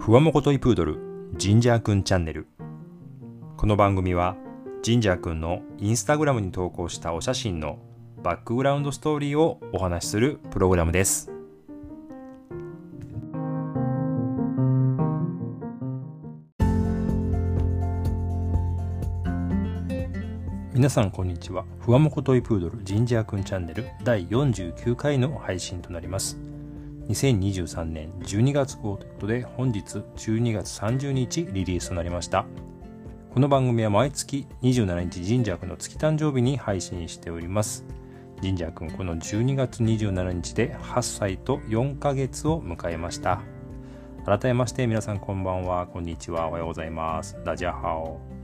ふわもこといプードルジンジャーくんチャンネル。この番組はジンジャーくんのインスタグラムに投稿したお写真のバックグラウンドストーリーをお話しするプログラムです。皆さんこんにちは。ふわもこといプードルジンジャーくんチャンネル第49回の配信となります。2023年12月号ということで本日12月30日リリースとなりました。この番組は毎月27日ジンジャーくんの月誕生日に配信しております。ジンジャーくんこの12月27日で8歳と4ヶ月を迎えました。改めまして皆さんこんばんは。こんにちは。おはようございます。ダジャハオ。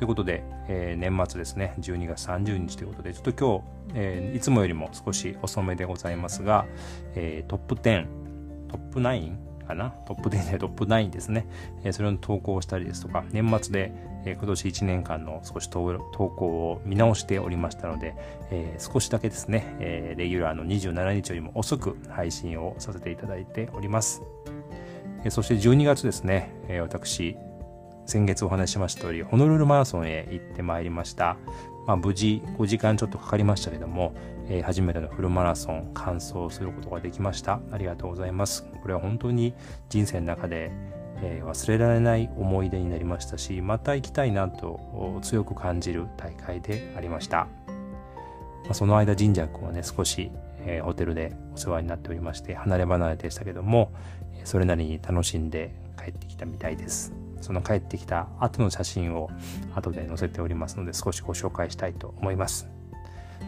ということで、えー、年末ですね、12月30日ということで、ちょっと今日、えー、いつもよりも少し遅めでございますが、えー、トップ10、トップ9かな？トップ10でトップ9ですね、えー、それを投稿したりですとか、年末で、えー、今年1年間の少し投稿を見直しておりましたので、えー、少しだけですね、えー、レギュラーの27日よりも遅く配信をさせていただいております。えー、そして12月ですね、えー、私、先月お話ししました通り、ホノルルマラソンへ行ってまいりました。まあ、無事5時間ちょっとかかりましたけども、えー、初めてのフルマラソン完走することができました。ありがとうございます。これは本当に人生の中で、えー、忘れられない思い出になりましたし、また行きたいなと強く感じる大会でありました。まあ、その間、神社君はね、少し、えー、ホテルでお世話になっておりまして、離れ離れでしたけども、それなりに楽しんで帰ってきたみたいです。その帰ってきた後の写真を後で載せておりますので少しご紹介したいと思います。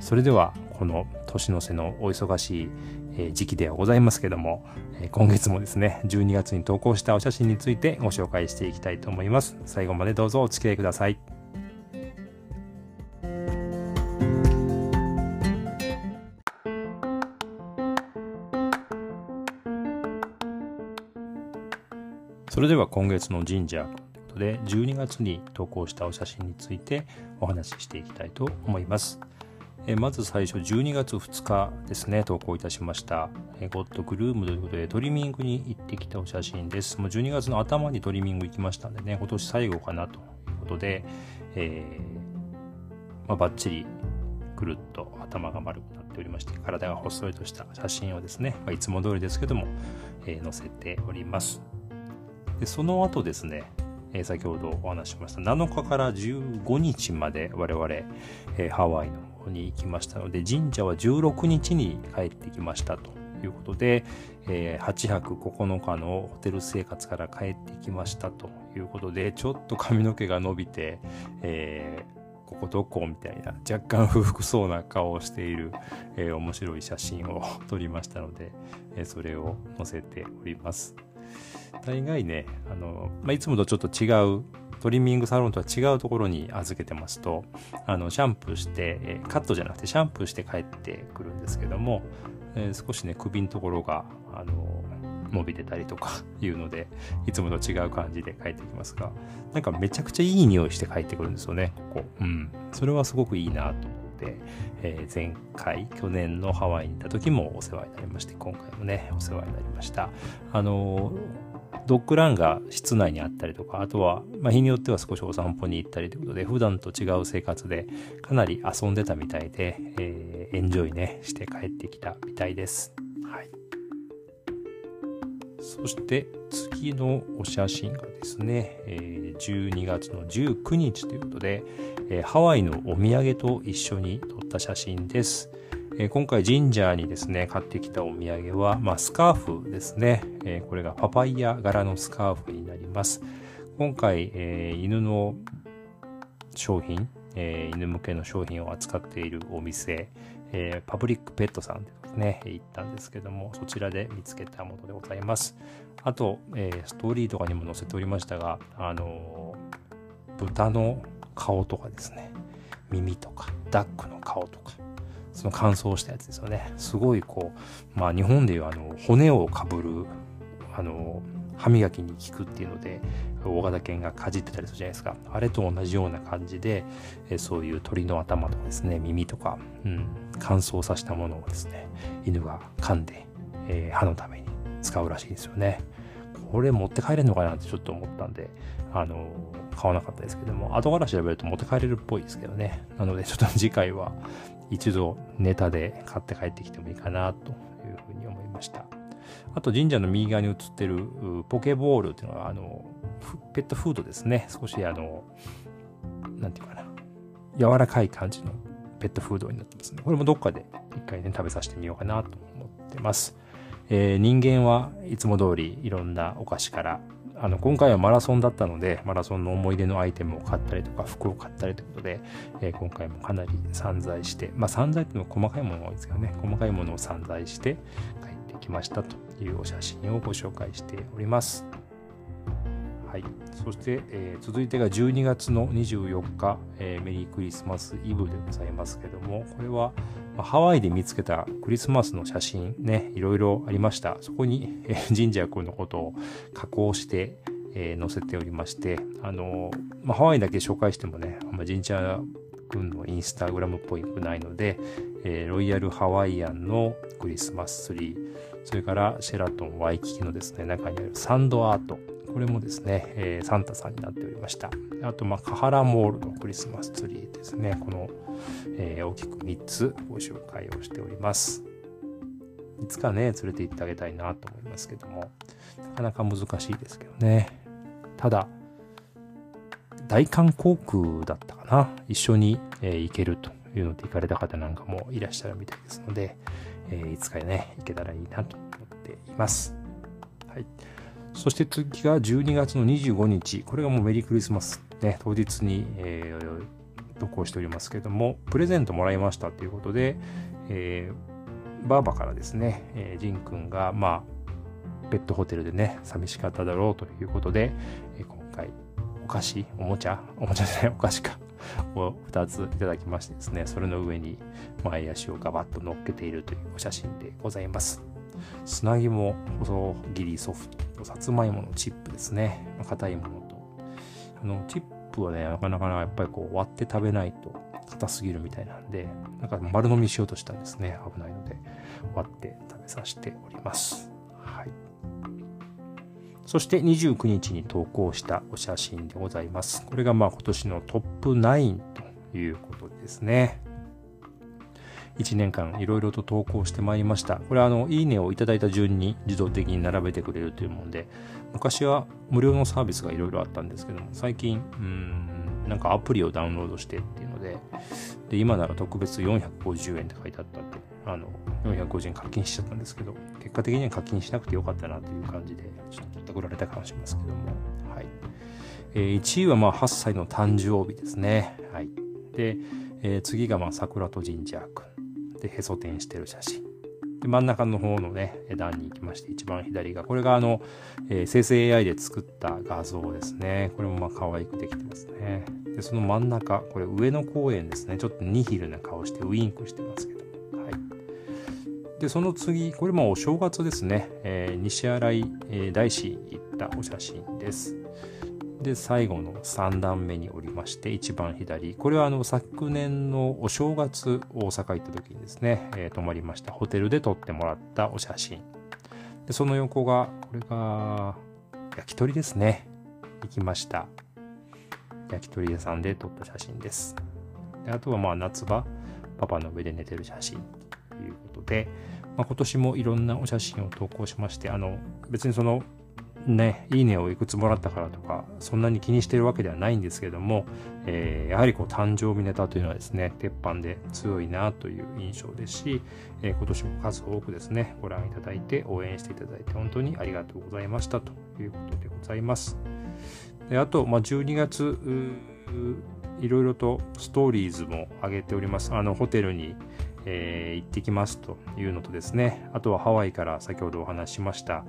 それではこの年の瀬のお忙しい時期ではございますけども今月もですね12月に投稿したお写真についてご紹介していきたいと思います。最後までどうぞお付き合いください。今月の神社ということで12月に投稿したお写真についてお話ししていきたいと思います。えまず最初12月2日ですね投稿いたしました。えゴッドグルームということでトリミングに行ってきたお写真です。もう12月の頭にトリミング行きましたんでね今年最後かなということで、えーまあ、バッチリくるっと頭が丸くなっておりまして体が細いとした写真をですね、まあ、いつも通りですけども、えー、載せております。でその後ですね、え、先ほどお話しました7日から15日まで我々、え、ハワイの方に行きましたので神社は16日に帰ってきましたということで、えー、8泊9日のホテル生活から帰ってきましたということでちょっと髪の毛が伸びて、えー、ここどこみたいな若干不服そうな顔をしている、えー、面白い写真を撮りましたので、え、それを載せております。大概ね、あの、まあ、いつもとちょっと違う、トリミングサロンとは違うところに預けてますと、あの、シャンプーして、えカットじゃなくてシャンプーして帰ってくるんですけども、えー、少しね、首のところが、あの、伸びてたりとかいうので、いつもと違う感じで帰ってきますが、なんかめちゃくちゃいい匂いして帰ってくるんですよね、ここ。うん。それはすごくいいなとで、えー、前回、去年のハワイにいた時もお世話になりまして、今回もね、お世話になりました。あのドッグランが室内にあったりとか、あとは、まあ、日によっては少しお散歩に行ったりということで、普段と違う生活でかなり遊んでたみたいで、えー、エンジョイね、して帰ってきたみたいです。はい。そして次のお写真がですね、12月の19日ということで、え、ハワイのお土産と一緒に撮った写真です。えー、今回神社にですね、買ってきたお土産は、まあ、スカーフですね、え、これがパパイヤ柄のスカーフになります。今回、え、犬の商品、え犬向けの商品を扱っているお店、えパブリックペットさんですね、行ったんですけども、そちらで見つけたものでございます。あと、えストーリーとかにも載せておりましたが、あの豚の顔とかですね、耳とか、ダックの顔とか、その乾燥したやつですよね。すごいこう、まあ日本でいうあの、骨をかぶる、あの、歯磨きに効くっていうので、大型犬がかじってたりするじゃないですか。あれと同じような感じで、そういう鳥の頭とかですね、耳とか、うん、乾燥させたものをですね、犬が噛んで、えー、歯のために使うらしいですよね。これ持って帰れるのかなってちょっと思ったんで、あの、買わなかったですけども、後から調べると持って帰れるっぽいですけどね。なので、ちょっと次回は一度ネタで買って帰ってきてもいいかなというふうに思いました。あと神社の右側に映ってるポケボールっていうのは、あの、ペットフードですね。少しあの、なんていうかな。柔らかい感じのペットフードになってますね。これもどっかで一回ね、食べさせてみようかなと思ってます。えー、人間はいつも通りいろんなお菓子からあの今回はマラソンだったのでマラソンの思い出のアイテムを買ったりとか服を買ったりということで、えー、今回もかなり散財してまあ散財っていうのは細かいものが多いですけどね細かいものを散財して帰ってきましたというお写真をご紹介しております。はい、そして、えー、続いてが12月の24日、えー、メリークリスマスイブでございますけどもこれは、まあ、ハワイで見つけたクリスマスの写真ねいろいろありました。そこに、えー、神社君のことを加工して、えー、載せておりましてあの、まあ、ハワイだけ紹介してもね、あんまあ、神社君のインスタグラムっぽいくないので、えー、ロイヤルハワイアンのクリスマスツリーそれからシェラトンワイキキのですね中にあるサンドアートこれもですね、えー、サンタさんになっておりました。あと、まあ、カハラモールのクリスマスツリーですね。この、えー、大きく3つご紹介をしております。いつかね、連れて行ってあげたいなと思いますけども、なかなか難しいですけどね。ただ、大韓航空だったかな。一緒に、えー、行けるというので行かれた方なんかもいらっしゃるみたいですので、えー、いつかね、行けたらいいなと思っています。はい。そして次が12月の25日。これがもうメリークリスマス、ね、当日に、えー、投稿しておりますけれども、プレゼントもらいましたということで、えー、バーバからですね、えー、ジン君が、まあ、ペットホテルでね、寂しかっただろうということで、えー、今回、お菓子、おもちゃ、おもちゃじゃない、お菓子か、を2ついただきましてですね、それの上に前足をガバッと乗っけているというお写真でございます。砂肝細切りソフト、さつまいものチップですね。硬いものと。あの、チップはね、なかなかやっぱりこう割って食べないと硬すぎるみたいなんで、なんか丸飲みしようとしたんですね。危ないので、割って食べさせております。はい。そして29日に投稿したお写真でございます。これがまあ今年のトップ9ということですね。1年間いろいろと投稿してまいりました。これはあの、いいねをいただいた順に自動的に並べてくれるというもんで、昔は無料のサービスがいろいろあったんですけども、最近、うん、なんかアプリをダウンロードしてっていうので、で、今なら特別450円って書いてあったんで、あの、450円課金しちゃったんですけど、結果的には課金しなくてよかったなという感じで、ちょっとくられた感じしますけども、はい。えー、1位はまあ8歳の誕生日ですね。はい。で、えー、次がまあ桜と神社君。でへそ天してる写真。で真ん中の方のね段に行きまして一番左がこれがあの、えー、生成 AI で作った画像ですね。これもまあ可愛くできてますね。でその真ん中これ上野公園ですね。ちょっとニヒルな顔してウインクしてますけどはい。でその次これもお正月ですね、えー、西新井、えー、大師行ったお写真です。で最後の3段目におりまして一番左。これはあの昨年のお正月大阪行った時にですね、えー、泊まりました。ホテルで撮ってもらったお写真。でその横がこれが焼き鳥ですね。行きました。焼き鳥屋さんで撮った写真です。であとはまあ夏場パパの上で寝てる写真。ということで、まあ、今年もいろんなお写真を投稿しましてあの別にそのね、いいねをいくつもらったからとか、そんなに気にしてるわけではないんですけども、えー、やはりこう誕生日ネタというのはですね、鉄板で強いなという印象ですし、えー、今年も数多くですね、ご覧いただいて応援していただいて本当にありがとうございましたということでございます。であと、まあ、12月、いろいろとストーリーズも上げております。あの、ホテルに、えー、行ってきますというのとですね、あとはハワイから先ほどお話ししました、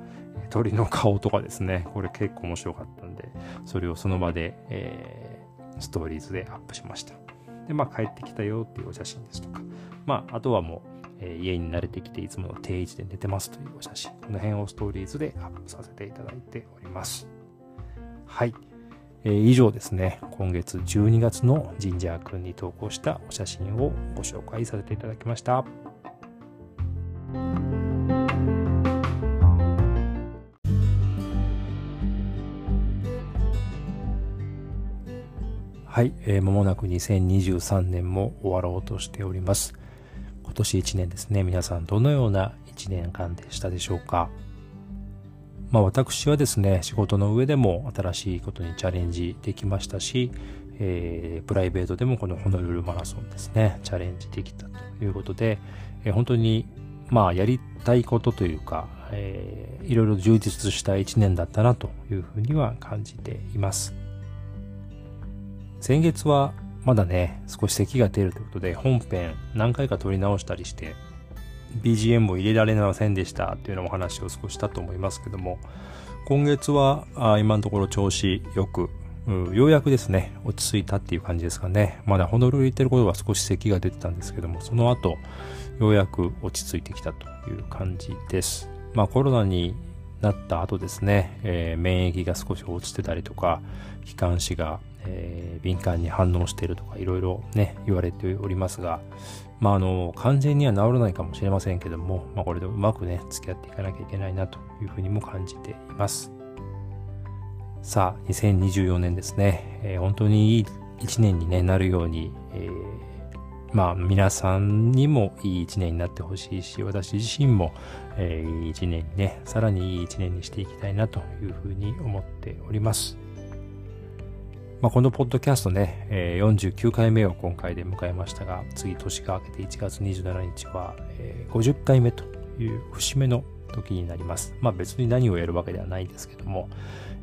鳥の顔とかですね、これ結構面白かったんで、それをその場で、えー、ストーリーズでアップしました。で、まあ帰ってきたよっていうお写真ですとか、まああとはもう、えー、家に慣れてきていつもの定位置で寝てますというお写真、この辺をストーリーズでアップさせていただいております。はい。えー、以上ですね、今月12月のジンジャーくんに投稿したお写真をご紹介させていただきました。はい、えー、間もなく2023年も終わろうとしております。今年1年ですね、皆さんどのような1年間でしたでしょうか。まあ私はですね、仕事の上でも新しいことにチャレンジできましたし、えー、プライベートでもこのホノルルマラソンですね、チャレンジできたということで、えー、本当にまあやりたいことというか、えー、いろいろ充実した1年だったなというふうには感じています。先月はまだね、少し咳が出るということで、本編何回か撮り直したりして、BGM も入れられませんでしたっていうのも話を少ししたと思いますけども、今月は今のところ調子よく、ようやくですね、落ち着いたっていう感じですかね。まだホノルル行ってる頃は少し咳が出てたんですけども、その後、ようやく落ち着いてきたという感じです。まあコロナになった後ですね、えー、免疫が少し落ちてたりとか、気管支がえー、敏感に反応してるとかいろいろね言われておりますがまああの完全には治らないかもしれませんけども、まあ、これでうまくね付き合っていかなきゃいけないなというふうにも感じています。さあ2024年ですね、えー、本当にいい1年に、ね、なるように、えー、まあ皆さんにもいい1年になってほしいし私自身も、えー、いい1年にねさらにいい1年にしていきたいなというふうに思っております。まあ、このポッドキャストね、えー、49回目を今回で迎えましたが、次年が明けて1月27日は、えー、50回目という節目の時になります。まあ別に何をやるわけではないんですけども、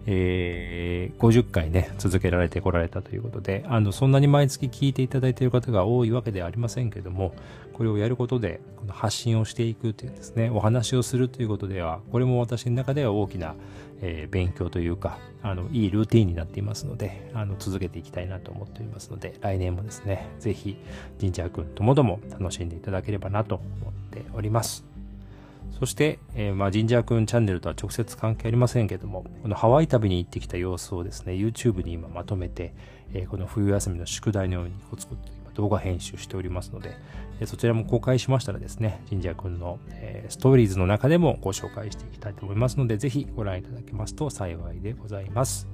えー、50回ね、続けられてこられたということで、あの、そんなに毎月聞いていただいている方が多いわけではありませんけども、これをやることで、この発信をしていくというですね、お話をするということでは、これも私の中では大きな、えー、勉強というか、あの、いいルーティンになっていますので、あの、続けていきたいなと思っておりますので、来年もですね、ぜひ、神社君ともども楽しんでいただければなと思っております。そして、えー、まあ、ジンジャーくんチャンネルとは直接関係ありませんけども、このハワイ旅に行ってきた様子をですね、YouTube に今まとめて、えー、この冬休みの宿題のようにコツコツと今動画編集しておりますので、そちらも公開しましたらですね、ジンジャーくんの、えストーリーズの中でもご紹介していきたいと思いますので、ぜひご覧いただけますと幸いでございます。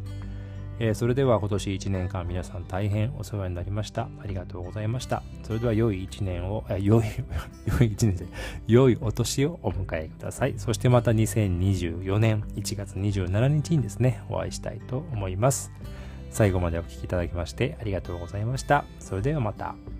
え、それでは今年1年間皆さん大変お世話になりました。ありがとうございました。それでは良い1年を、良い、良い1年で、良いお年をお迎えください。そしてまた2024年1月27日にですね、お会いしたいと思います。最後までお聴きいただきましてありがとうございました。それではまた。